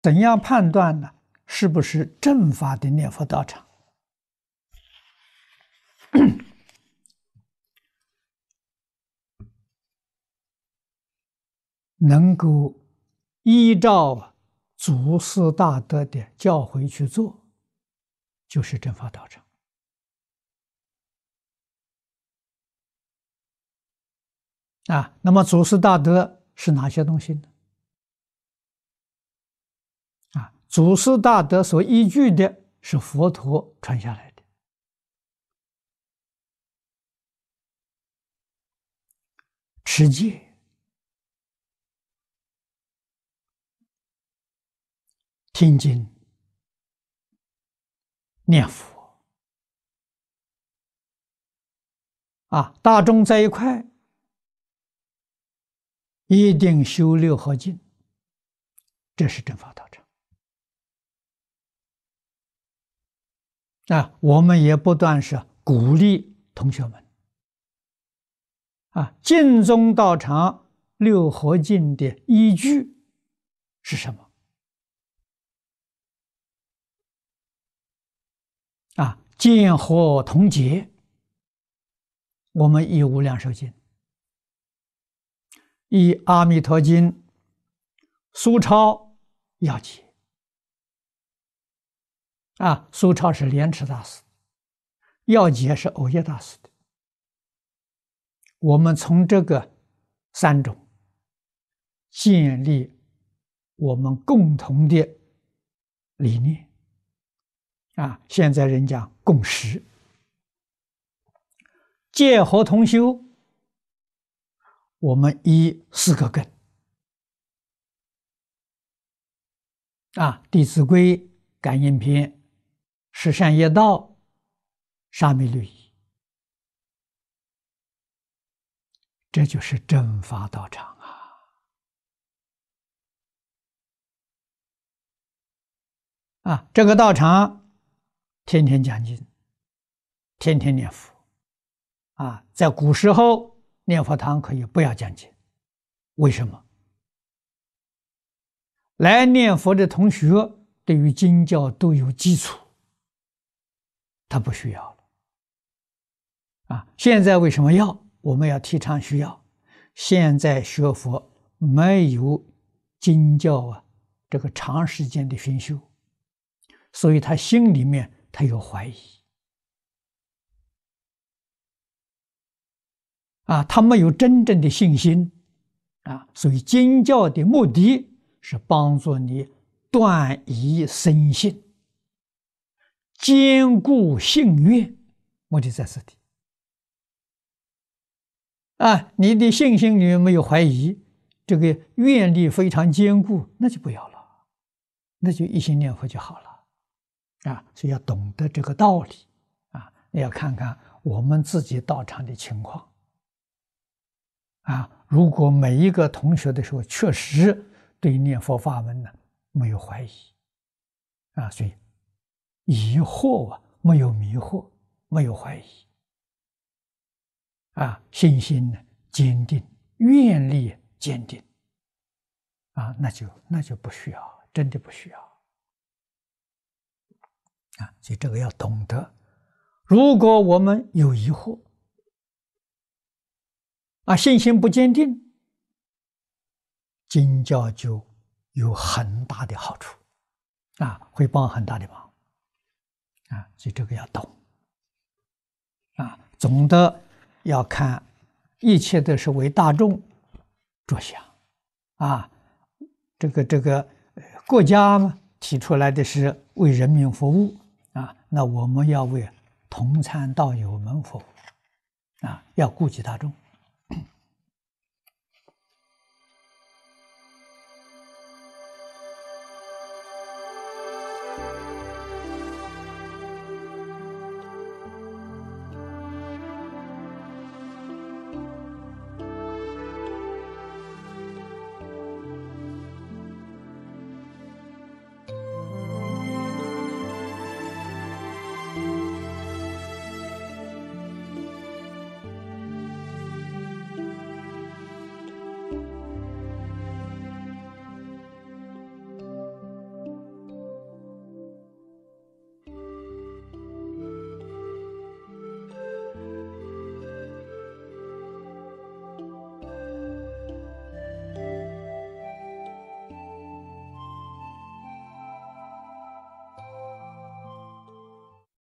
怎样判断呢？是不是正法的念佛道场？能够依照祖师大德的教诲去做，就是正法道场。啊，那么祖师大德是哪些东西呢？啊，祖师大德所依据的是佛陀传下来的持戒、听经、念佛，啊，大众在一块。一定修六合敬，这是正法道场。啊，我们也不断是鼓励同学们，啊，净宗道场六合敬的依据是什么？啊，见合同解，我们以无量寿经。以《阿弥陀经》苏超要解啊，苏超是莲池大师，要解是藕益大师的。我们从这个三种建立我们共同的理念啊，现在人讲共识，见合同修。我们以四个根啊，《弟子规》《感应篇》《十善业道》《沙弥律仪》，这就是正法道场啊！啊，这个道场天天讲经，天天念佛啊，在古时候。念佛堂可以不要讲经，为什么？来念佛的同学对于经教都有基础，他不需要了。啊，现在为什么要？我们要提倡需要。现在学佛没有经教啊，这个长时间的熏修，所以他心里面他有怀疑。啊，他没有真正的信心，啊，所以经教的目的是帮助你断疑生信，坚固信愿，目的在此地。啊，你的信心里面没有怀疑，这个愿力非常坚固，那就不要了，那就一心念佛就好了。啊，所以要懂得这个道理，啊，你要看看我们自己道场的情况。啊，如果每一个同学的时候确实对念佛法门呢没有怀疑，啊，所以疑惑啊没有迷惑，没有怀疑，啊，信心呢坚定，愿力坚定，啊，那就那就不需要，真的不需要，啊，所以这个要懂得，如果我们有疑惑。啊，信心不坚定，经教就有很大的好处，啊，会帮很大的忙，啊，所以这个要懂，啊，总的要看，一切都是为大众着想，啊，这个这个国家嘛提出来的是为人民服务，啊，那我们要为同参道友们服务，啊，要顾及大众。